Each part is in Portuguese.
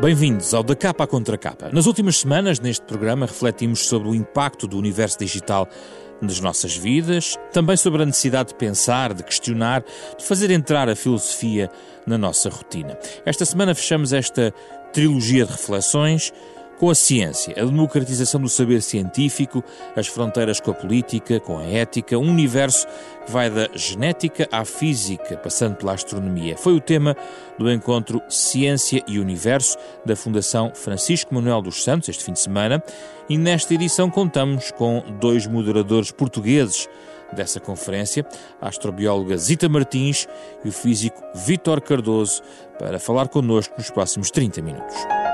Bem-vindos ao Da Capa à Contra Capa. Nas últimas semanas, neste programa, refletimos sobre o impacto do universo digital nas nossas vidas, também sobre a necessidade de pensar, de questionar, de fazer entrar a filosofia na nossa rotina. Esta semana fechamos esta trilogia de reflexões com a ciência, a democratização do saber científico, as fronteiras com a política, com a ética, um universo que vai da genética à física, passando pela astronomia. Foi o tema do encontro Ciência e Universo da Fundação Francisco Manuel dos Santos, este fim de semana, e nesta edição contamos com dois moderadores portugueses dessa conferência, a astrobióloga Zita Martins e o físico Vítor Cardoso, para falar connosco nos próximos 30 minutos.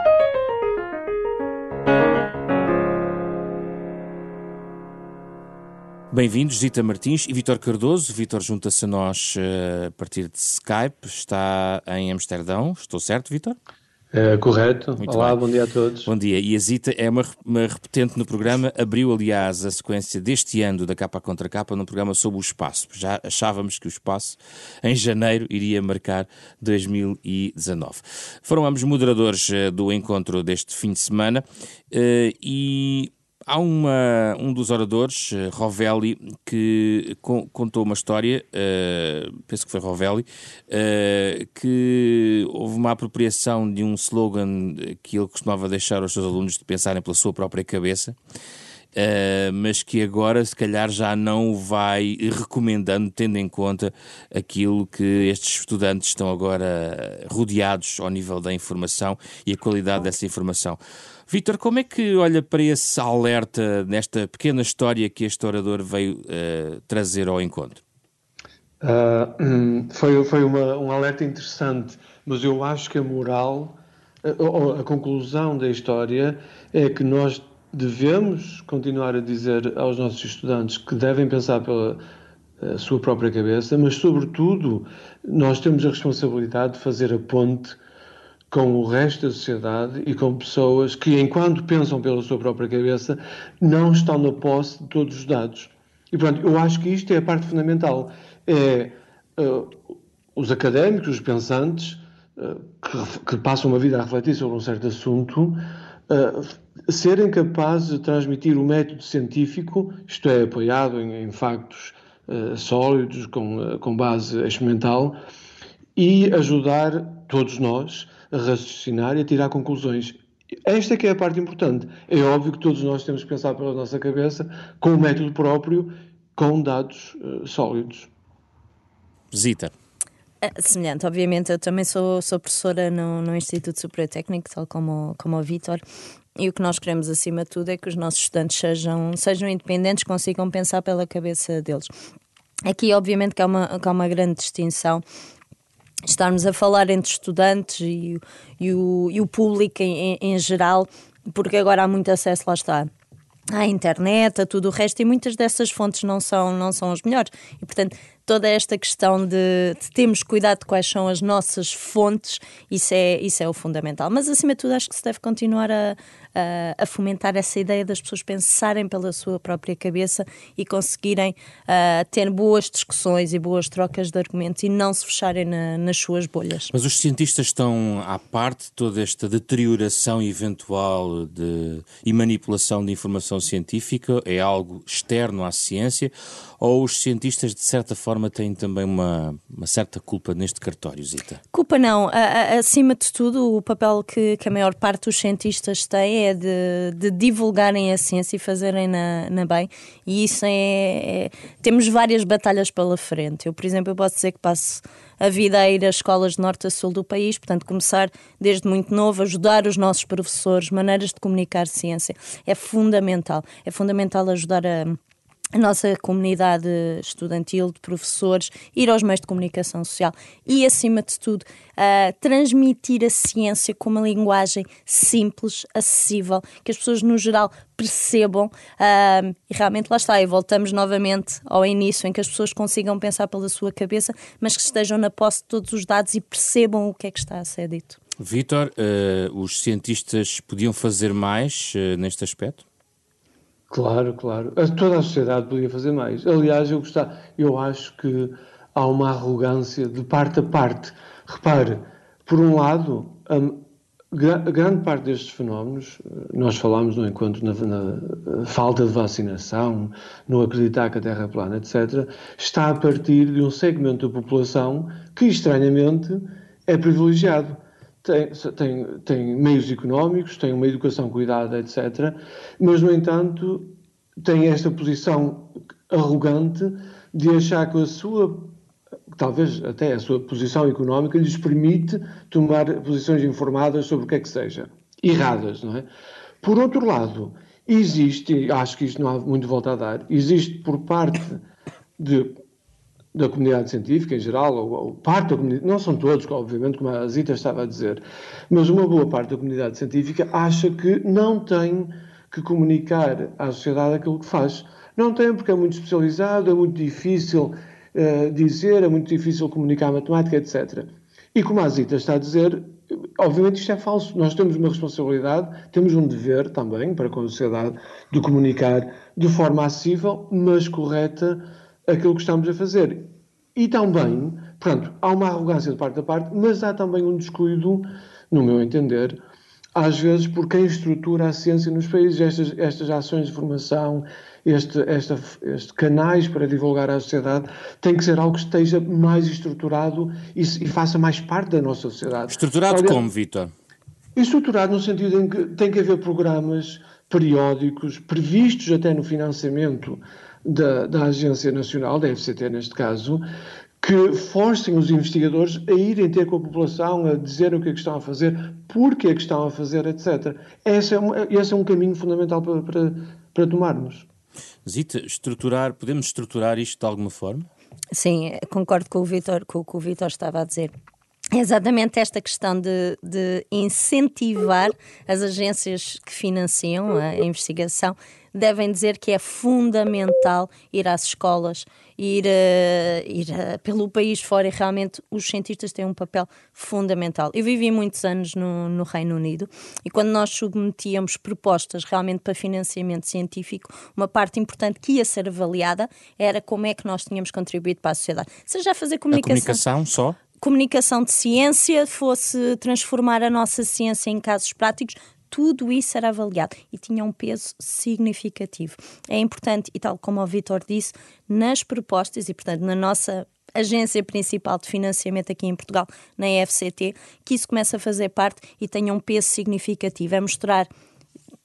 Bem-vindos, Zita Martins e Vitor Cardoso. Vitor junta-se a nós uh, a partir de Skype, está em Amsterdão. Estou certo, Vitor? É, correto. Muito Olá, bem. bom dia a todos. Bom dia. E a Zita é uma, uma repetente no programa, abriu, aliás, a sequência deste ano da capa contra capa num programa sobre o espaço. Já achávamos que o espaço, em janeiro, iria marcar 2019. Foram ambos moderadores uh, do encontro deste fim de semana uh, e Há uma, um dos oradores, uh, Rovelli, que con contou uma história, uh, penso que foi Rovelli, uh, que houve uma apropriação de um slogan que ele costumava deixar aos seus alunos de pensarem pela sua própria cabeça. Uh, mas que agora se calhar já não vai recomendando, tendo em conta aquilo que estes estudantes estão agora rodeados ao nível da informação e a qualidade dessa informação. Vítor, como é que olha para esse alerta nesta pequena história que este orador veio uh, trazer ao encontro? Uh, foi foi uma, um alerta interessante, mas eu acho que a moral, a, a conclusão da história é que nós devemos continuar a dizer aos nossos estudantes que devem pensar pela sua própria cabeça, mas, sobretudo, nós temos a responsabilidade de fazer a ponte com o resto da sociedade e com pessoas que, enquanto pensam pela sua própria cabeça, não estão na posse de todos os dados. E, pronto, eu acho que isto é a parte fundamental. É uh, os académicos, os pensantes, uh, que, que, passam uma vida a refletir sobre um certo assunto, uh, serem capazes de transmitir o método científico, isto é, apoiado em, em factos sólidos, com, com base experimental, e ajudar todos nós raciocinar e a tirar conclusões. Esta é que é a parte importante. É óbvio que todos nós temos que pensar pela nossa cabeça, com o método próprio, com dados uh, sólidos. Zita. É semelhante, obviamente, eu também sou, sou professora no, no Instituto Superior Técnico, tal como, como o Vítor, e o que nós queremos acima de tudo é que os nossos estudantes sejam, sejam independentes, consigam pensar pela cabeça deles. Aqui, obviamente, que há uma, que há uma grande distinção estarmos a falar entre estudantes e, e, o, e o público em, em, geral, porque agora há muito acesso, lá está, à internet, a tudo o resto, e muitas dessas fontes não são, não são as melhores. E, portanto, toda esta questão de, de termos cuidado de quais são as nossas fontes, isso é, isso é o fundamental. Mas, acima de tudo, acho que se deve continuar a, a, a fomentar essa ideia das pessoas pensarem pela sua própria cabeça e conseguirem uh, ter boas discussões e boas trocas de argumentos e não se fecharem na, nas suas bolhas. Mas os cientistas estão à parte de toda esta deterioração eventual de, e manipulação de informação científica? É algo externo à ciência? Ou os cientistas, de certa forma, têm também uma, uma certa culpa neste cartório, Zita? Culpa não. acima de tudo, o papel que, que, a maior parte dos cientistas tem é de, de divulgarem a ciência e fazerem na, bem. E isso é, é, Temos várias batalhas pela frente. Eu, por exemplo, eu posso dizer que passo a vida a ir às escolas de norte a sul do país, portanto, começar desde muito novo, ajudar os nossos professores, maneiras de comunicar ciência. É fundamental. É fundamental ajudar a a nossa comunidade estudantil, de professores, ir aos meios de comunicação social e, acima de tudo, uh, transmitir a ciência com uma linguagem simples, acessível, que as pessoas, no geral, percebam. Uh, e realmente lá está, e voltamos novamente ao início, em que as pessoas consigam pensar pela sua cabeça, mas que estejam na posse de todos os dados e percebam o que é que está a ser dito. Vítor, uh, os cientistas podiam fazer mais neste aspecto? Claro, claro. Toda a sociedade podia fazer mais. Aliás, eu, gostar, eu acho que há uma arrogância de parte a parte. Repare, por um lado, grande parte destes fenómenos, nós falámos no encontro na, na, falta de vacinação, no acreditar que a Terra é plana, etc., está a partir de um segmento da população que, estranhamente, é privilegiado. Tem, tem, tem meios económicos, tem uma educação cuidada, etc., mas, no entanto, tem esta posição arrogante de achar que a sua talvez até a sua posição económica lhes permite tomar posições informadas sobre o que é que seja. Erradas, não é? Por outro lado, existe, acho que isto não há muito volta a dar, existe por parte de, da comunidade científica em geral, ou, ou parte da comunidade, não são todos, obviamente, como a Zita estava a dizer, mas uma boa parte da comunidade científica acha que não tem que comunicar à sociedade aquilo que faz. Não tem porque é muito especializado, é muito difícil uh, dizer, é muito difícil comunicar matemática, etc. E como a Zita está a dizer, obviamente isto é falso. Nós temos uma responsabilidade, temos um dever também para com a sociedade de comunicar de forma acessível, mas correta, aquilo que estamos a fazer. E também, portanto, há uma arrogância de parte da parte, mas há também um descuido, no meu entender, às vezes por quem estrutura a ciência nos países, estas, estas ações de formação, este, esta, este canais para divulgar à sociedade, tem que ser algo que esteja mais estruturado e, e faça mais parte da nossa sociedade. Estruturado Olha, como, Vitor? Estruturado no sentido em que tem que haver programas periódicos, previstos até no financiamento da, da Agência Nacional, da FCT neste caso, que forcem os investigadores a irem ter com a população, a dizer o que é que estão a fazer, porque é que estão a fazer, etc. Esse é um, esse é um caminho fundamental para, para, para tomarmos. Zita, estruturar, podemos estruturar isto de alguma forma? Sim, concordo com o Vitor, com o que o Vitor estava a dizer. É exatamente esta questão de, de, incentivar as agências que financiam a investigação devem dizer que é fundamental ir às escolas, ir, uh, ir uh, pelo país fora e realmente os cientistas têm um papel fundamental. Eu vivi muitos anos no, no Reino Unido e quando nós submetíamos propostas realmente para financiamento científico, uma parte importante que ia ser avaliada era como é que nós tínhamos contribuído para a sociedade. Seja a fazer comunicação. A comunicação só? comunicação de ciência, fosse transformar a nossa ciência em casos práticos, tudo isso era avaliado e tinha um peso significativo. É importante, e tal como o Vitor disse, nas propostas e, portanto, na nossa agência principal de financiamento aqui em Portugal, na FCT, que isso comece a fazer parte e tenha um peso significativo. É mostrar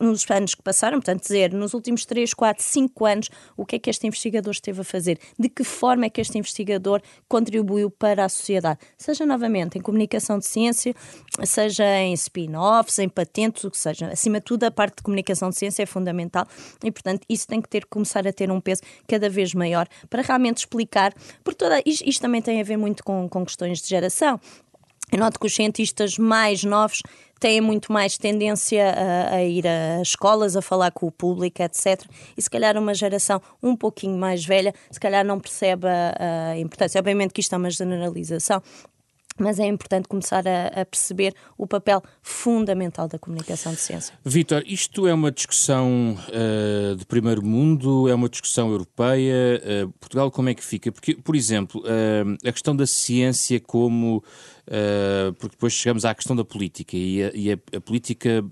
nos anos que passaram, portanto, dizer nos últimos 3, 4, 5 anos o que é que este investigador esteve a fazer, de que forma é que este investigador contribuiu para a sociedade, seja novamente em comunicação de ciência, seja em spin-offs, em patentes, o que seja. Acima de tudo, a parte de comunicação de ciência é fundamental e, portanto, isso tem que ter começar a ter um peso cada vez maior para realmente explicar, porque toda, isto, isto também tem a ver muito com, com questões de geração. Eu noto que os cientistas mais novos têm muito mais tendência a, a, ir a escolas, a falar com o público, etc. E se calhar uma geração um pouquinho mais velha, se calhar não percebe a, a importância. Obviamente que isto é uma generalização, mas é importante começar a, a, perceber o papel fundamental da comunicação de ciência. Vítor, isto é uma discussão uh, de primeiro mundo, é uma discussão europeia. Uh, Portugal, como é que fica? Porque, por exemplo, uh, a questão da ciência como Uh, porque depois chegamos à questão da política e a, e a, a política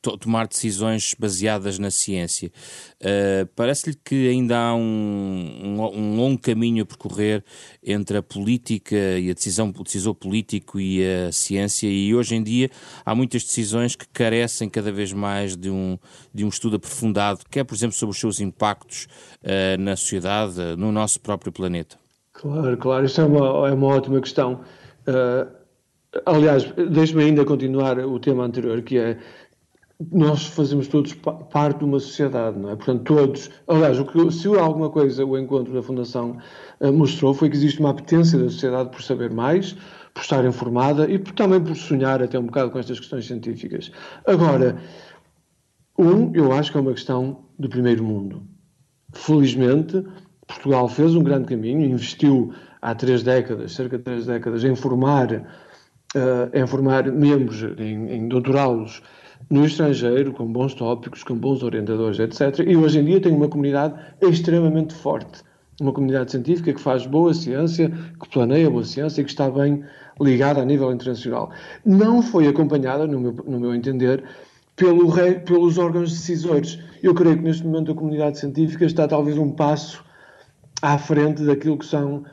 to, tomar decisões baseadas na ciência. Uh, Parece-lhe que ainda há um, um, um, longo caminho a percorrer entre a política e a decisão, o decisor político e a ciência, e hoje em dia há muitas decisões que carecem cada vez mais de um, de um estudo aprofundado, quer, por exemplo, sobre os seus impactos uh, na sociedade, no nosso próprio planeta. Claro, claro, isso é uma, é uma ótima questão. Uh, aliás, deixe-me ainda continuar o tema anterior, que é nós fazemos todos parte de uma sociedade, não é? Portanto, todos. Aliás, o que, se alguma coisa o encontro da Fundação uh, mostrou foi que existe uma apetência da sociedade por saber mais, por estar informada e por, também por sonhar até um bocado com estas questões científicas. Agora, um, eu acho que é uma questão do primeiro mundo. Felizmente, Portugal fez um grande caminho, investiu há três décadas, cerca de três décadas, em formar, uh, em formar membros, em, em doutorá-los no estrangeiro, com bons tópicos, com bons orientadores, etc. E hoje em dia tem uma comunidade extremamente forte uma comunidade científica que faz boa ciência, que planeia boa ciência e que está bem ligada a nível internacional. Não foi acompanhada, no meu, no meu entender, pelo pelos órgãos decisores. Eu creio que neste momento a comunidade científica está talvez um passo à frente daquilo que são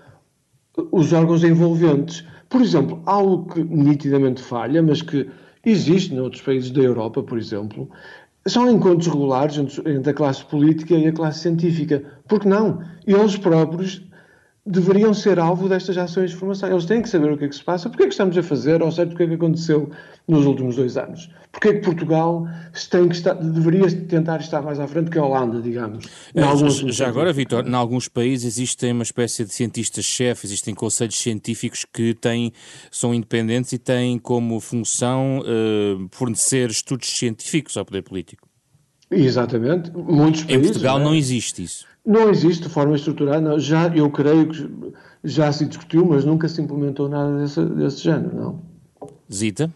os órgãos envolventes. Por exemplo, algo que nitidamente falha, mas que existe noutros países da Europa, por exemplo, são encontros regulares entre a classe política e a classe científica. Porque não? Eles próprios deveriam ser alvo destas ações de formação. Eles têm que saber o que é que se passa, porque é que estamos a fazer, ou seja, o que é que aconteceu nos últimos dois anos. Porque é que Portugal tem que estar, deveria tentar estar mais à frente que a Holanda, digamos. É, já agora, Vitor, em alguns países existem uma espécie de cientistas-chefe, existem conselhos científicos que têm, são independentes e têm como função uh, fornecer estudos científicos ao poder político. Exatamente. Muitos países, em Portugal não, é? não existe isso. Não existe de forma estruturada. Já, eu creio que já se discutiu, mas nunca se implementou nada desse, desse género, não. Zita?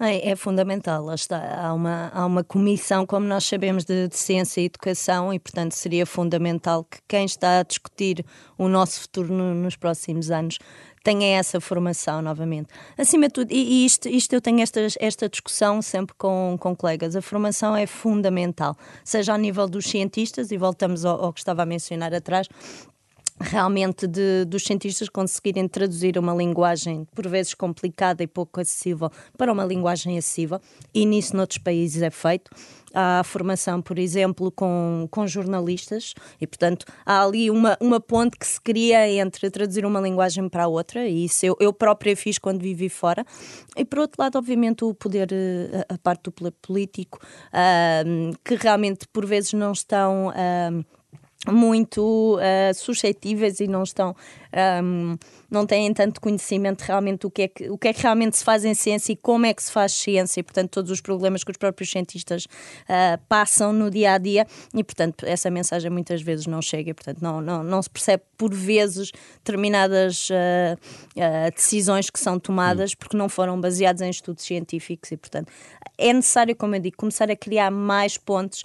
É, é, fundamental, está. Há uma, há uma comissão, como nós sabemos, de, de, ciência e educação, e portanto seria fundamental que quem está a discutir o nosso futuro no, nos próximos anos tenha essa formação novamente. Acima de tudo, e, isto, isto eu tenho esta discussão sempre com, com colegas, a formação é fundamental, seja ao nível dos cientistas, e voltamos ao, ao que estava a mencionar atrás, realmente de, dos cientistas conseguirem traduzir uma linguagem por vezes complicada e pouco acessível para uma linguagem acessível e nisso noutros países é feito há formação, por exemplo, com, com jornalistas e, portanto, há ali uma, uma ponte que se cria entre traduzir uma linguagem para a outra e isso eu, eu própria fiz quando vivi fora. E, por outro lado, obviamente, o poder, eh, a, parte do político uh, que realmente por vezes não estão... Uh, muito uh, suscetíveis e não estão um, não têm tanto conhecimento realmente do que é que, o que é que realmente se faz em ciência e como é que se faz ciência. E portanto todos os problemas que os próprios cientistas uh, passam no dia a dia. E portanto essa mensagem muitas vezes não chega. E portanto não, não, não se percebe por vezes determinadas uh, decisões que são tomadas hum. porque não foram baseadas em estudos científicos. E portanto é necessário como eu digo começar a criar mais pontos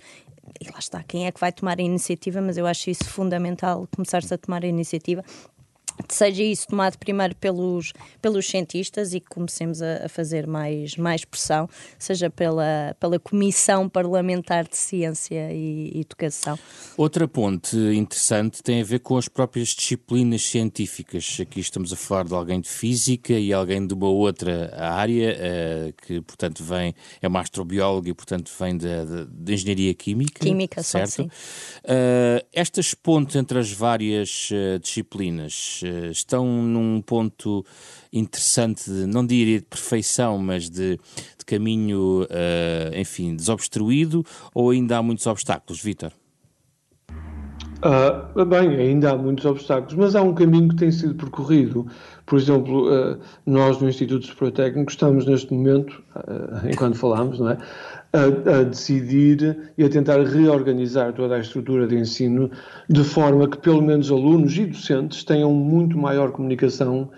e lá está, quem é que vai tomar a iniciativa, mas eu acho isso fundamental, começar-se a tomar a iniciativa seja isso tomado primeiro pelos, pelos cientistas e que comecemos a, a, fazer mais, mais pressão, seja pela, pela Comissão Parlamentar de Ciência e, Educação. Outra ponte interessante tem a ver com as próprias disciplinas científicas. Aqui estamos a falar de alguém de física e alguém de uma outra área, uh, que portanto vem, é uma astrobióloga e portanto vem de, engenharia química. Química, certo? Só, sim. Uh, estas pontes entre as várias uh, disciplinas eh, estão num ponto interessante, de, não diria de perfeição, mas de, de caminho, uh, enfim, desobstruído, ou ainda há muitos obstáculos, Vítor? Uh, bem, ainda há muitos obstáculos, mas há um caminho que tem sido percorrido. Por exemplo, uh, nós no Instituto Superior Técnico estamos neste momento, uh, enquanto falamos, não é, a, a, decidir e a tentar reorganizar toda a estrutura de ensino de forma que pelo menos alunos e docentes tenham muito maior comunicação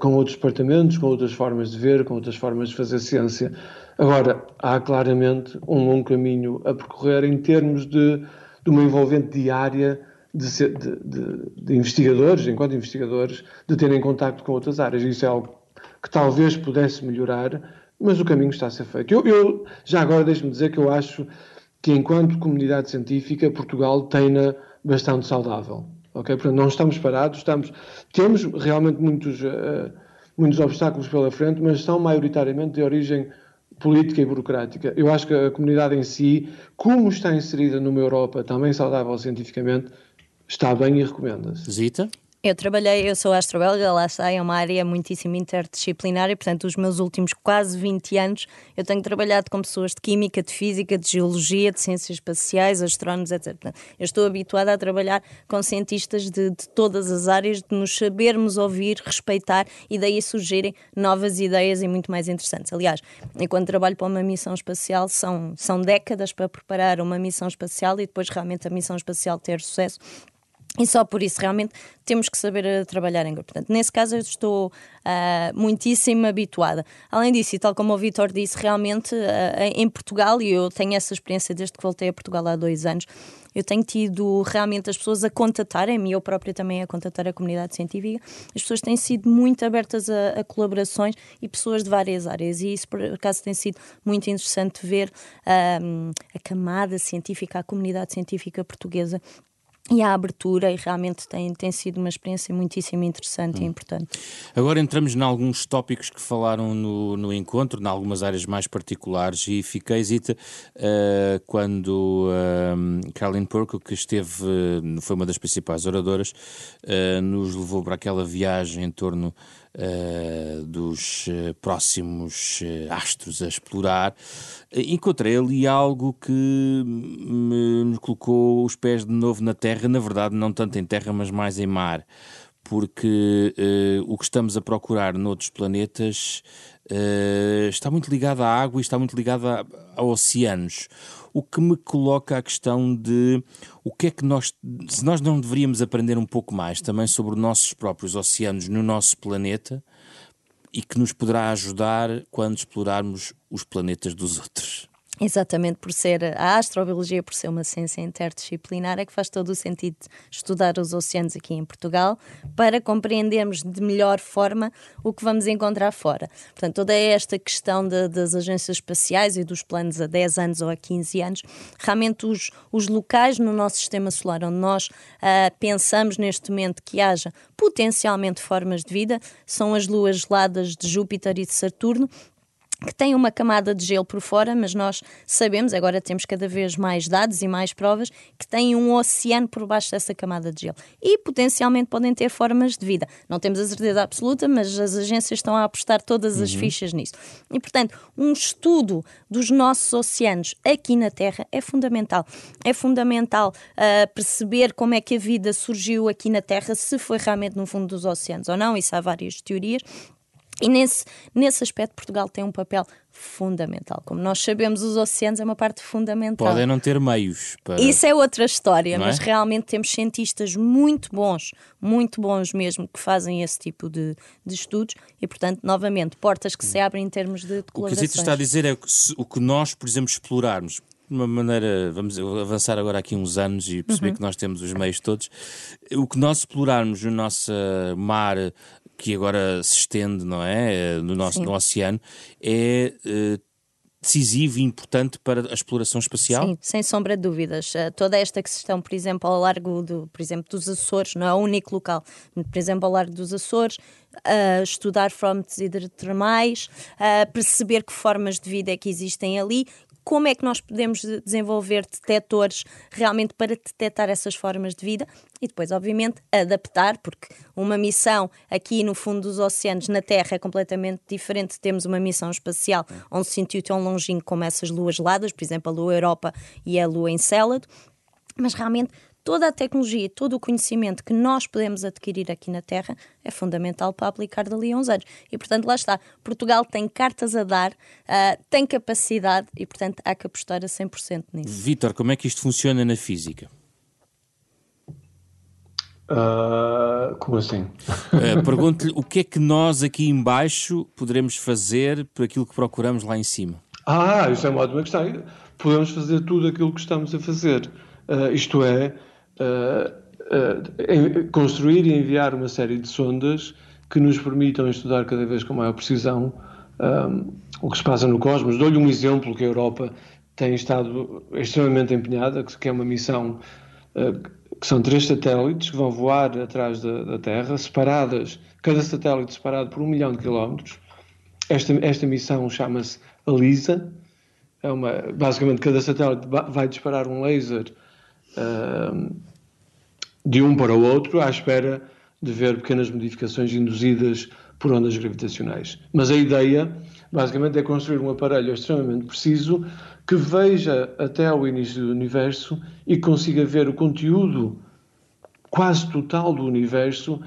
com outros departamentos, com outras formas de ver, com outras formas de fazer ciência. Agora, há claramente um longo caminho a percorrer em termos de de uma envolvente diária de, de, de, de, investigadores, enquanto investigadores, de terem contacto com outras áreas. Isso é algo que talvez pudesse melhorar, mas o caminho está a ser feito. Eu, eu já agora deixe-me dizer que eu acho que enquanto comunidade científica Portugal tem-na bastante saudável. Ok, portanto não estamos parados, estamos temos realmente muitos uh, muitos obstáculos pela frente, mas são maioritariamente de origem política e burocrática. Eu acho que a comunidade em si, como está inserida numa Europa também saudável cientificamente, está bem e recomenda-se. Zita? Eu trabalhei, eu sou astrobelga, lá está, é uma área muitíssimo interdisciplinar e, portanto, os meus últimos quase 20 anos eu tenho trabalhado com pessoas de química, de física, de geologia, de ciências espaciais, astrónomos, etc. Portanto, eu estou habituada a trabalhar com cientistas de, de, todas as áreas, de nos sabermos ouvir, respeitar e daí surgirem novas ideias e muito mais interessantes. Aliás, enquanto trabalho para uma missão espacial, são, são décadas para preparar uma missão espacial e depois realmente a missão espacial ter sucesso E só por isso realmente temos que saber uh, trabalhar em grupo. Portanto, nesse caso eu estou uh, muitíssimo habituada. Além disso, e tal como o Vitor disse, realmente uh, em Portugal, e eu tenho essa experiência desde que voltei a Portugal há dois anos, eu tenho tido realmente as pessoas a contatarem-me, eu própria também a contatar a comunidade científica, as pessoas têm sido muito abertas a, a, colaborações e pessoas de várias áreas, e isso por acaso tem sido muito interessante ver um, a camada científica, a comunidade científica portuguesa e a abertura e realmente tem, tem sido uma experiência muitíssimo interessante hum. e importante. Agora entramos em alguns tópicos que falaram no, no encontro, em algumas áreas mais particulares e fiquei hesita uh, quando uh, Caroline Perko, que esteve, uh, foi uma das principais oradoras, nos levou para aquela viagem em torno uh, dos uh, próximos uh, astros a explorar, encontrei ali algo que me colocou os pés de novo na terra, na verdade, não tanto em terra, mas mais em mar. Porque o que estamos a procurar noutros planetas está muito ligado à água e está muito ligado a, a oceanos o que me coloca a questão de o que é que nós, se nós não deveríamos aprender um pouco mais também sobre os nossos próprios oceanos no nosso planeta e que nos poderá ajudar quando explorarmos os planetas dos outros. Exatamente por ser a astrobiologia, por ser uma ciência interdisciplinar, é que faz todo o sentido estudar os oceanos aqui em Portugal para compreendermos de melhor forma o que vamos encontrar fora. Portanto, toda esta questão de, das agências espaciais e dos planos a 10 anos ou a 15 anos, realmente os, os locais no nosso sistema solar onde nós uh, pensamos neste momento que haja potencialmente formas de vida são as luas geladas de Júpiter e de Saturno, que tem uma camada de gelo por fora, mas nós sabemos, agora temos cada vez mais dados e mais provas, que tem um oceano por baixo dessa camada de gelo. E potencialmente podem ter formas de vida. Não temos a certeza absoluta, mas as agências estão a apostar todas as uhum. fichas nisso. E, portanto, um estudo dos nossos oceanos aqui na Terra é fundamental. É fundamental uh, perceber como é que a vida surgiu aqui na Terra, se foi realmente no fundo dos oceanos ou não, isso há várias teorias. E nesse, nesse aspecto, Portugal tem um papel fundamental. Como nós sabemos, os oceanos é uma parte fundamental. Podem não ter meios para. Isso é outra história, não mas é? realmente temos cientistas muito bons, muito bons mesmo, que fazem esse tipo de, de estudos e, portanto, novamente, portas que se abrem em termos de, de O que a está a dizer é que se, o que nós, por exemplo, explorarmos de uma maneira, vamos avançar agora aqui uns anos e perceber uhum. que nós temos os meios todos. O que nós explorarmos no nosso mar que agora se estende, não é, no nosso no oceano, é uh, decisivo e importante para a exploração espacial? Sim, sem sombra de dúvidas. Uh, toda esta questão, por exemplo, ao largo do, por exemplo, dos Açores, não é o único local, por exemplo, ao largo dos Açores, uh, estudar fórmulas hidrotermais, uh, perceber que formas de vida é que existem ali, como é que nós podemos desenvolver detectores realmente para detectar essas formas de vida e depois, obviamente, adaptar, porque uma missão aqui no fundo dos oceanos, na Terra, é completamente diferente. Temos uma missão espacial a um sítio tão longínquo como essas luas geladas, por exemplo, a Lua Europa e a Lua Encélado, mas realmente toda a tecnologia, todo o conhecimento que nós podemos adquirir aqui na Terra é fundamental para aplicar dali a uns anos. E, portanto, lá está. Portugal tem cartas a dar, uh, tem capacidade e, portanto, há que apostar a 100% nisso. Vítor, como é que isto funciona na física? Uh, como assim? Uh, Pergunto-lhe o que é que nós aqui embaixo poderemos fazer por aquilo que procuramos lá em cima. Ah, isso é uma ótima questão. Podemos fazer tudo aquilo que estamos a fazer. Uh, isto é, uh, construir e enviar uma série de sondas que nos permitam estudar cada vez com maior precisão um, o que se passa no cosmos. Dou-lhe um exemplo que a Europa tem estado extremamente empenhada, que é uma missão que são três satélites que vão voar atrás da, da, Terra, separadas, cada satélite separado por um milhão de quilómetros. Esta, esta missão chama-se ALISA. É uma, basicamente, cada satélite vai disparar um laser uh, de um para o outro, à espera de ver pequenas modificações induzidas por ondas gravitacionais. Mas a ideia, basicamente, é construir um aparelho extremamente preciso que veja até ao início do universo e consiga ver o conteúdo quase total do universo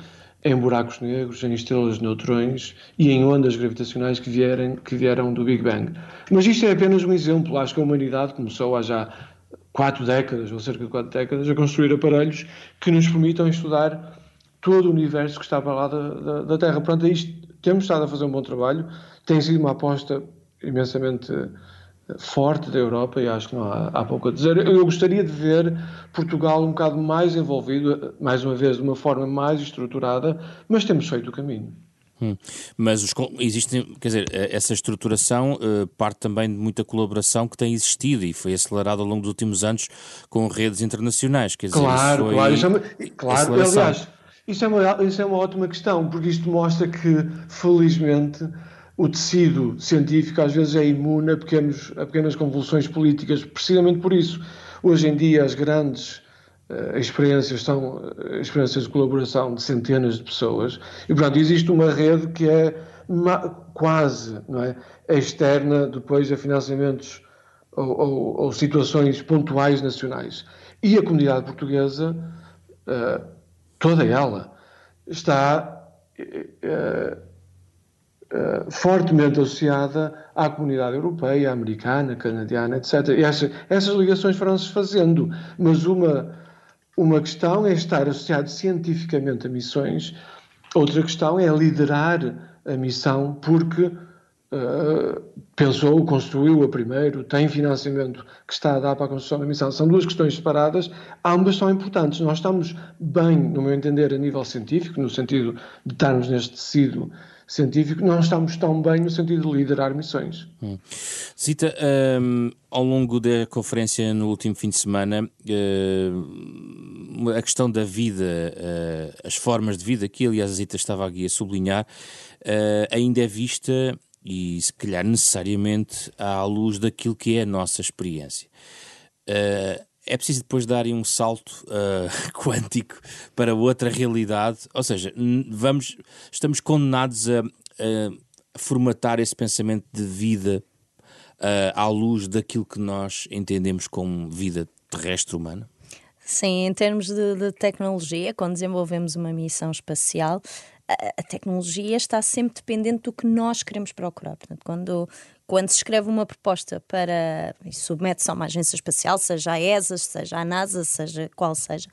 em buracos negros, em estrelas de neutrões e em ondas gravitacionais que, vierem, que vieram do Big Bang. Mas isto é apenas um exemplo. Acho que a humanidade começou há já quatro décadas, ou cerca de quatro décadas, a construir aparelhos que nos permitam estudar todo o universo que está para lá da, da, da Terra. Portanto, isto, temos estado a fazer um bom trabalho, tem sido uma aposta imensamente forte da Europa e acho que não há, há pouco a dizer. Eu gostaria de ver Portugal um bocado mais envolvido, mais uma vez, de uma forma mais estruturada, mas temos feito o caminho. Hum. Mas os, existem, quer dizer, eh, essa estruturação uh, parte também de muita colaboração que tem existido e foi acelerada ao longo dos últimos anos com redes internacionais. Quer dizer, claro, claro, isso é uma, claro, aliás, isso é, uma, isso é uma ótima questão, porque isto mostra que, felizmente, o tecido científico às vezes é imune a, pequenos, a pequenas convulsões políticas, precisamente por isso. Hoje em dia, as grandes experiências são uh, experiências de colaboração de centenas de pessoas, e, portanto, existe uma rede que é quase não é, externa depois a financiamentos ou, ou, ou, situações pontuais nacionais. E a comunidade portuguesa, uh, toda ela, está uh, fortemente associada à comunidade europeia, americana, canadiana, etc. E essa, essas ligações foram-se fazendo, mas uma, uma questão é estar associado cientificamente a missões, outra questão é liderar a missão porque uh, pensou, construiu a primeiro, tem financiamento que está a dar para a construção da missão. São duas questões separadas, ambas são importantes. Nós estamos bem, no meu entender, a nível científico, no sentido de estarmos neste tecido científico, não estamos tão bem no sentido de liderar missões. Hum. Zita, um, ao longo da conferência no último fim de semana, uh, a questão da vida, uh, as formas de vida, que aliás a Zita estava aqui a sublinhar, uh, ainda é vista e se calhar necessariamente à luz daquilo que é a nossa experiência. Uh, é preciso depois darem um salto uh, quântico para outra realidade, ou seja, vamos, estamos condenados a, a formatar esse pensamento de vida uh, à luz daquilo que nós entendemos como vida terrestre humana? Sim, em termos de, de tecnologia, quando desenvolvemos uma missão espacial, a, tecnologia está sempre dependente do que nós queremos procurar. Portanto, quando quando se escreve uma proposta para e submete-se a uma agência espacial, seja a ESA, seja a NASA, seja qual seja,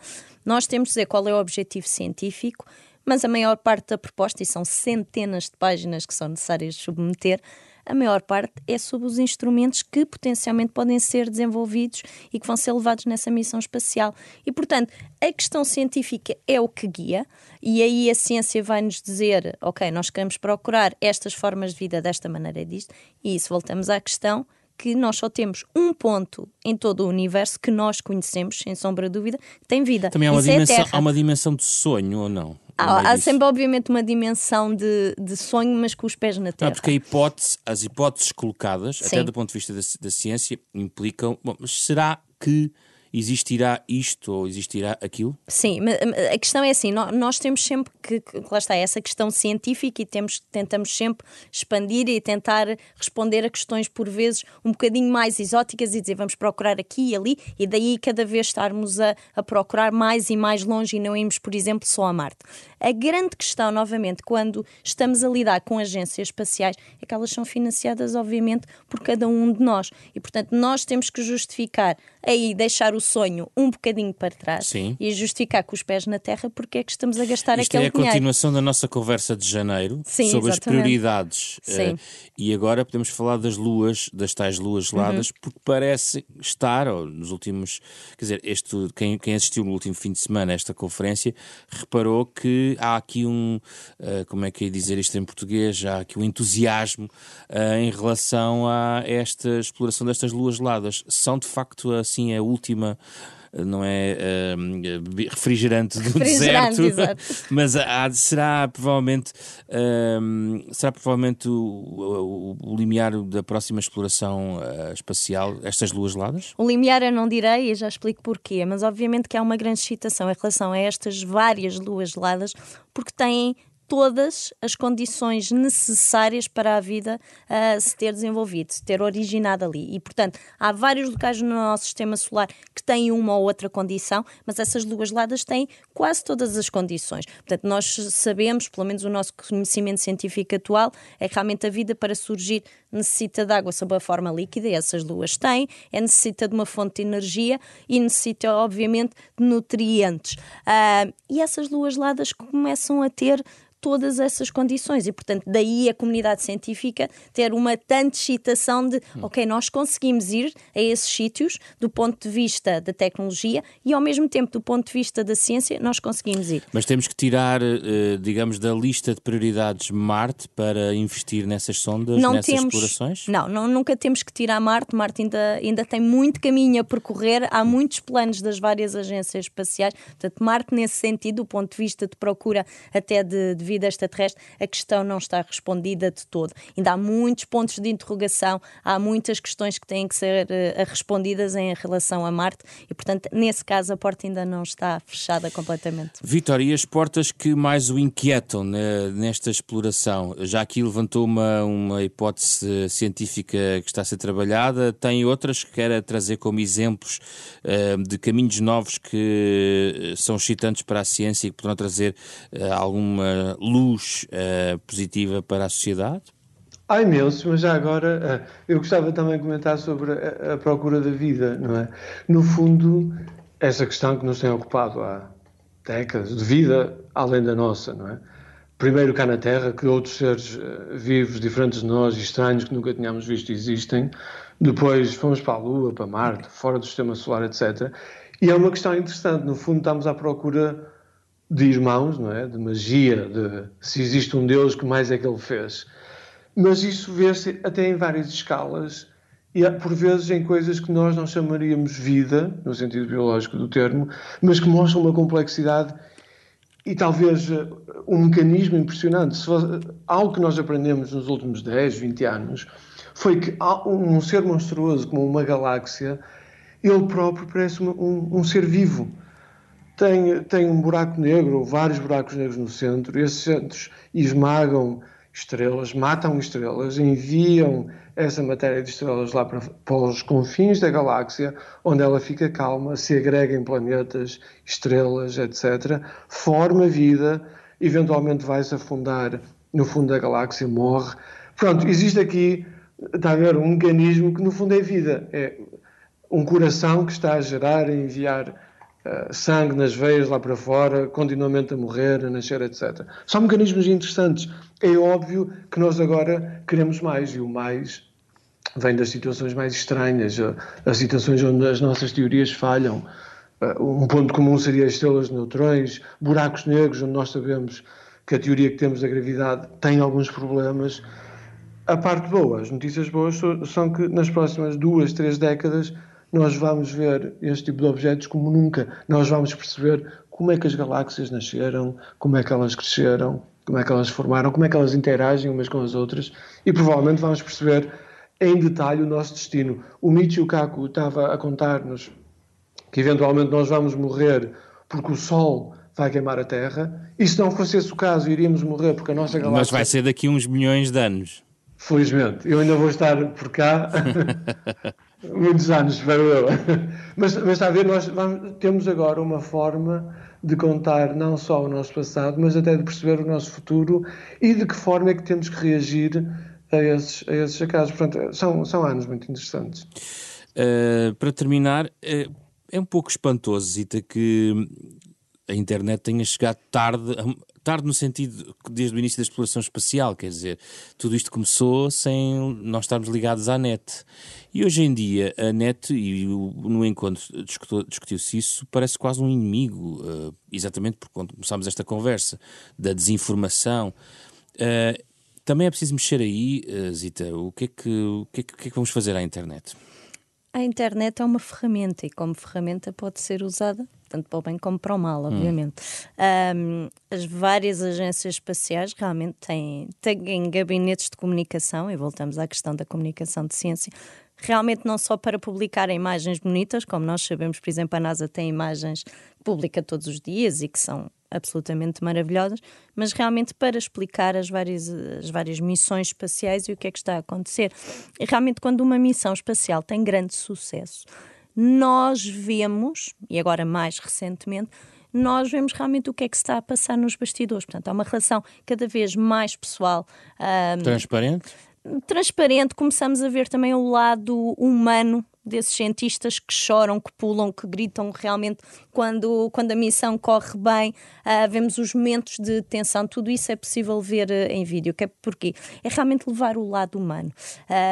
nós temos de dizer qual é o objetivo científico, mas a maior parte da proposta, e são centenas de páginas que são necessárias submeter, a maior parte é sobre os instrumentos que potencialmente podem ser desenvolvidos e que vão ser levados nessa missão espacial. E, portanto, a questão científica é o que guia, e aí a ciência vai nos dizer: ok, nós queremos procurar estas formas de vida desta maneira disto, e isso voltamos à questão que nós só temos um ponto em todo o universo que nós conhecemos, sem sombra de dúvida, que tem vida. Também há uma, é dimensão, há uma dimensão de sonho ou não? Há, há sempre, obviamente, uma dimensão de, de sonho, mas com os pés na terra. Não, porque a hipótese, as hipóteses colocadas, Sim. até do ponto de vista da, da ciência, implicam. Bom, mas será que existirá isto ou existirá aquilo? Sim, a questão é assim, nós temos sempre que, lá está, essa questão científica e temos, tentamos sempre expandir e tentar responder a questões por vezes um bocadinho mais exóticas e dizer vamos procurar aqui e ali e daí cada vez estarmos a, a procurar mais e mais longe e não irmos, por exemplo, só a Marte. A grande questão, novamente, quando estamos a lidar com agências espaciais é que elas são financiadas, obviamente, por cada um de nós e, portanto, nós temos que justificar aí deixar o sonho um bocadinho para trás Sim. e justificar com os pés na terra porque é que estamos a gastar Isto aquele é a dinheiro. continuação da nossa conversa de janeiro Sim, sobre exatamente. as prioridades. Uh, e agora podemos falar das luas, das tais luas geladas, uhum. porque parece estar, ou nos últimos. Quer dizer, este, quem, quem assistiu no último fim de semana a esta conferência reparou que há aqui um. Uh, como é que é dizer isto em português? Há aqui um entusiasmo uh, em relação a esta exploração destas luas geladas. São de facto assim a última não é uh, refrigerante do refrigerante, deserto, mas há, será provavelmente uh, será provavelmente o, o, o, limiar da próxima exploração uh, espacial estas luas geladas? O limiar eu não direi e já explico porquê, mas obviamente que há uma grande excitação em relação a estas várias luas geladas porque têm todas as condições necessárias para a vida uh, se ter desenvolvido, se ter originado ali. E, portanto, há vários locais no nosso sistema solar que têm uma ou outra condição, mas essas luas ladas têm quase todas as condições. Portanto, nós sabemos, pelo menos o nosso conhecimento científico atual, é que realmente a vida para surgir necessita de água sob a forma líquida, e essas luas têm, é necessita de uma fonte de energia e necessita, obviamente, de nutrientes. Uh, e essas luas ladas começam a ter todas essas condições e, portanto, daí a comunidade científica ter uma tanta excitação de, hum. ok, nós conseguimos ir a esses sítios do ponto de vista da tecnologia e, ao mesmo tempo, do ponto de vista da ciência, nós conseguimos ir. Mas temos que tirar, eh, digamos, da lista de prioridades Marte para investir nessas sondas, não nessas temos, explorações? Não, não, nunca temos que tirar Marte. Marte ainda, ainda tem muito caminho a percorrer, há muitos planos das várias agências espaciais. Portanto, Marte, nesse sentido, do ponto de vista de procura até de, de vida extraterrestre, a questão não está respondida de todo. Ainda há muitos pontos de interrogação, há muitas questões que têm que ser uh, respondidas em relação a Marte e, portanto, nesse caso, a porta ainda não está fechada completamente. Vitor, e as portas que mais o inquietam né, nesta exploração? Já aqui levantou uma, uma hipótese científica que está a ser trabalhada, tem outras que quer trazer como exemplos uh, de caminhos novos que eh, são excitantes para a ciência e que poderão trazer alguma luz positiva para a sociedade? Há imensos, mas já agora eu gostava também de comentar sobre a, a, procura da vida, não é? No fundo, essa questão que nos tem ocupado há décadas, de vida além da nossa, não é? Primeiro cá na Terra, que outros seres uh, vivos, diferentes de nós, estranhos, que nunca tínhamos visto, existem. Depois fomos para a Lua, para Marte, fora do Sistema Solar, etc. E é uma questão interessante. No fundo, estamos à procura de irmãos, não é? De magia, de se existe um Deus, que mais é que ele fez. Mas isso vê-se até em várias escalas e por vezes em coisas que nós não chamaríamos vida, no sentido biológico do termo, mas que mostram uma complexidade e talvez eh, um mecanismo impressionante. Algo que nós aprendemos nos últimos 10, 20 anos foi que um ser monstruoso como uma galáxia, ele próprio parece um, um ser vivo tem, tem um buraco negro, vários buracos negros no centro, e esses centros esmagam estrelas, matam estrelas, enviam essa matéria de estrelas lá para, para os confins da galáxia, onde ela fica calma, se agrega em planetas, estrelas, etc., forma vida, eventualmente vai-se afundar no fundo da galáxia, morre. Pronto, existe aqui, está a ver, um mecanismo que no fundo é vida, é um coração que está a gerar, a enviar Uh, sangue nas veias lá para fora, continuamente a morrer, a nascer, etc. São mecanismos interessantes. É óbvio que nós agora queremos mais, e o mais vem das situações mais estranhas, uh, as situações onde as nossas teorias falham. Uh, um ponto comum seria as estrelas de neutrões, buracos negros, onde nós sabemos que a teoria que temos da gravidade tem alguns problemas. A parte boa, as notícias boas são que nas próximas duas, três décadas nós vamos ver este tipo de objetos como nunca. Nós vamos perceber como é que as galáxias nasceram, como é que elas cresceram, como é que elas formaram, como é que elas interagem umas com as outras e provavelmente vamos perceber em detalhe o nosso destino. O Michio Kaku estava a contar-nos que eventualmente nós vamos morrer porque o Sol vai queimar a Terra e se não fosse esse o caso iríamos morrer porque a nossa galáxia... Mas vai ser daqui uns milhões de anos. Felizmente. Eu ainda vou estar por cá muitos anos, espero eu. Mas, mas está a ver, nós vamos, temos agora uma forma de contar não só o nosso passado, mas até de perceber o nosso futuro e de que forma é que temos que reagir a esses, a esses acasos. Portanto, são, são anos muito interessantes. Uh, para terminar, uh, é um pouco espantoso, Zita, que a internet tenha chegado tarde tarde no sentido desde o início da exploração espacial, quer dizer, tudo isto começou sem nós estarmos ligados à net. E hoje em dia a net, e no encontro discutiu-se isso, parece quase um inimigo, uh, exatamente porque quando começámos esta conversa, da desinformação. Uh, também é preciso mexer aí, uh, Zita, o que, é que, o, que é que, o que é que vamos fazer à internet? A internet é uma ferramenta e como ferramenta pode ser usada tanto para o bem como para o mal, hum. obviamente. Hum. Um, as várias agências espaciais realmente têm, têm gabinetes de comunicação, e voltamos à questão da comunicação de ciência, realmente não só para publicar imagens bonitas, como nós sabemos, por exemplo, a NASA tem imagens que publica todos os dias e que são absolutamente maravilhosas, mas realmente para explicar as várias, as várias missões espaciais e o que é que está a acontecer. E realmente, quando uma missão espacial tem grande sucesso, nós vemos, e agora mais recentemente, nós vemos realmente o que é que se está a passar nos bastidores. Portanto, há uma relação cada vez mais pessoal. Um, transparente? Transparente, começamos a ver também o lado humano desses cientistas que choram, que pulam, que gritam realmente quando, quando a missão corre bem. Uh, vemos os momentos de tensão, tudo isso é possível ver uh, em vídeo. Que é porque é realmente levar o lado humano.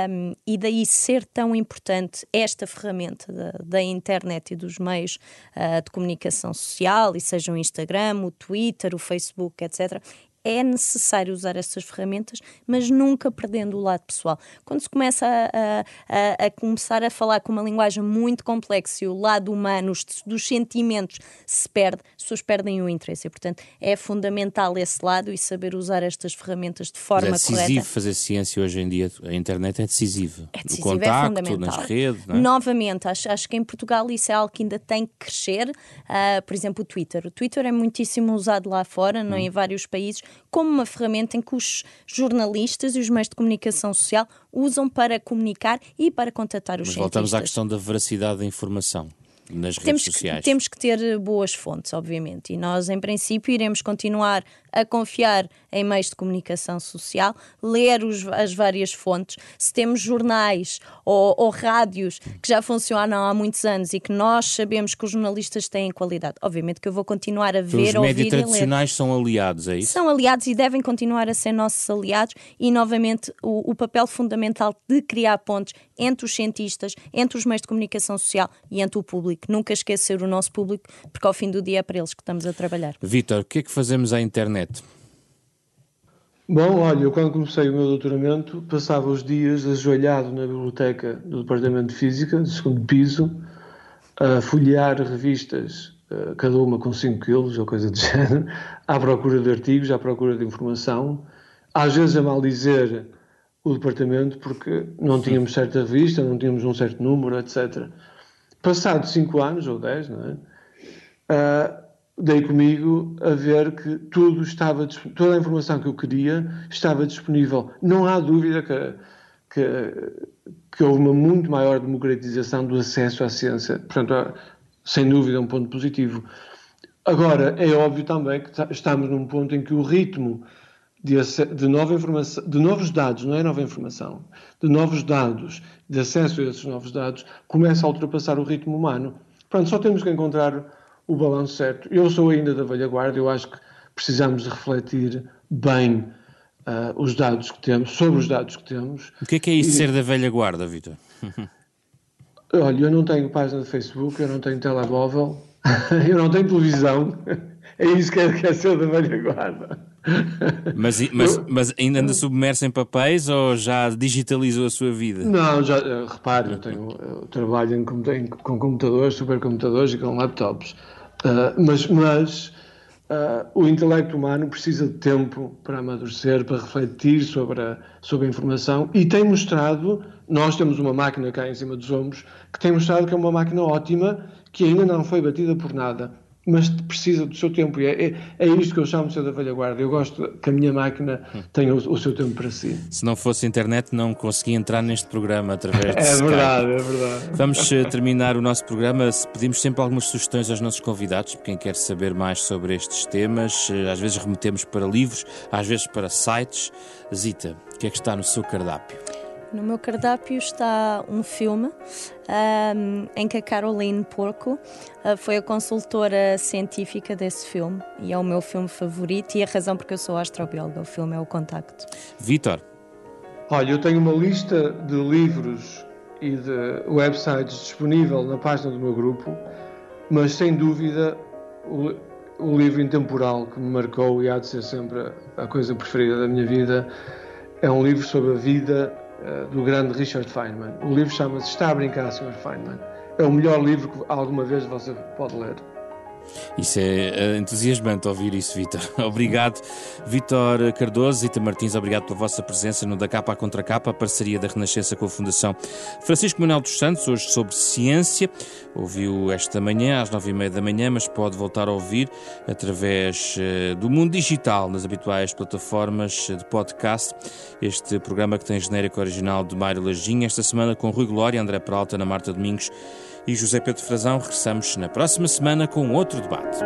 Um, e daí ser tão importante esta ferramenta da, da internet e dos meios uh, de comunicação social, e seja o Instagram, o Twitter, o Facebook, etc é necessário usar essas ferramentas, mas nunca perdendo o lado pessoal. Quando se começa a, a, a começar a falar com uma linguagem muito complexa e o lado humano, os, dos sentimentos se perde, as pessoas perdem o interesse. E, portanto, é fundamental esse lado e saber usar estas ferramentas de forma correta. É decisivo correta. fazer ciência hoje em dia. A internet é decisiva. É decisivo, o contacto, é nas redes. É? Novamente, acho, acho que em Portugal isso é algo que ainda tem que crescer. Uh, por exemplo, o Twitter. O Twitter é muitíssimo usado lá fora, não, hum. em vários países como uma ferramenta em que os jornalistas e os meios de comunicação social usam para comunicar e para contatar os Mas cientistas. voltamos à questão da veracidade da informação nas temos redes sociais. Que, temos que ter boas fontes, obviamente, e nós, em princípio, iremos continuar a confiar em meios de comunicação social, ler os, as várias fontes. Se temos jornais ou, ou, rádios que já funcionam há muitos anos e que nós sabemos que os jornalistas têm qualidade, obviamente que eu vou continuar a ver, então, ouvir Os médias tradicionais são aliados, é isso? São aliados e devem continuar a ser nossos aliados e, novamente, o, o papel fundamental de criar pontes entre os cientistas, entre os meios de comunicação social e entre o público. Nunca esquecer o nosso público, porque ao fim do dia é para eles que estamos a trabalhar. Vítor, o que é que fazemos à internet? Bom, olha, eu quando comecei o meu doutoramento passava os dias ajoelhado na biblioteca do Departamento de Física, do segundo piso, a folhear revistas, eh, cada uma com 5 quilos ou coisa de género, à procura de artigos, à procura de informação, às vezes a mal dizer o departamento porque não tínhamos certa revista, não tínhamos um certo número, etc. Passado 5 anos ou 10, não é? Uh, dei comigo a ver que tudo estava, toda a informação que eu queria estava disponível. Não há dúvida que, que, que houve uma muito maior democratização do acesso à ciência. Portanto, sem dúvida, um ponto positivo. Agora, é óbvio também que estamos num ponto em que o ritmo de, de, nova informação, de novos dados, não é nova informação, de novos dados, de acesso a esses novos dados, começa a ultrapassar o ritmo humano. Pronto, só temos que encontrar o balanço certo. Eu sou ainda da velha guarda, eu acho que precisamos refletir bem uh, os dados que temos, sobre os dados que temos. O que é que é isso e... ser da velha guarda, Vitor? Olha, eu não tenho página de Facebook, eu não tenho telemóvel, eu não tenho televisão. É isso que é, que é ser da velha guarda. Mas, mas, mas ainda anda submerso em papéis ou já digitalizou a sua vida? Não, já, eh, repare, eu, tenho, eu trabalho em, com computadores, supercomputadores e com laptops. Uh, mas mas uh, o intelecto humano precisa de tempo para amadurecer, para refletir sobre a, sobre a informação e tem mostrado, nós temos uma máquina cá em cima dos ombros, que tem mostrado que é uma máquina ótima, que ainda não foi batida por nada mas precisa do seu tempo. E é, é, é isto que eu chamo de ser da velha guarda. Eu gosto que a minha máquina tenha o, o, seu tempo para si. Se não fosse internet, não conseguia entrar neste programa através de É Skype. verdade, é verdade. Vamos eh, terminar o nosso programa. Pedimos sempre algumas sugestões aos nossos convidados, quem quer saber mais sobre estes temas. Eh, às vezes remetemos para livros, às vezes para sites. Zita, o que é que está no seu cardápio? No meu cardápio está um filme um, em que a Caroline Porco uh, foi a consultora científica desse filme e é o meu filme favorito e a razão porque eu sou astrobióloga. O filme é O Contacto. Vitor. Olha, eu tenho uma lista de livros e de websites disponível na página do meu grupo, mas sem dúvida o, o livro intemporal que me marcou e há de ser sempre a coisa preferida da minha vida é um livro sobre a vida do grande Richard Feynman. O livro chama-se Está a Brincar, Sr. Feynman. É o melhor livro que alguma vez você pode ler. Isso é entusiasmante ouvir isso, Vitor. Obrigado, Vitor Cardoso, Zita Martins, obrigado pela vossa presença no Da Capa à Contra Capa, parceria da Renascença com a Fundação Francisco Manuel dos Santos, hoje sobre ciência. Ouviu esta manhã, às nove e meia da manhã, mas pode voltar a ouvir através eh, do mundo digital, nas habituais plataformas de podcast. Este programa que tem genérico original de Mário Lajinha, esta semana com Rui Glória, André Peralta, Ana Marta Domingos e José Pedro Frazão. Regressamos na próxima semana com outro debate.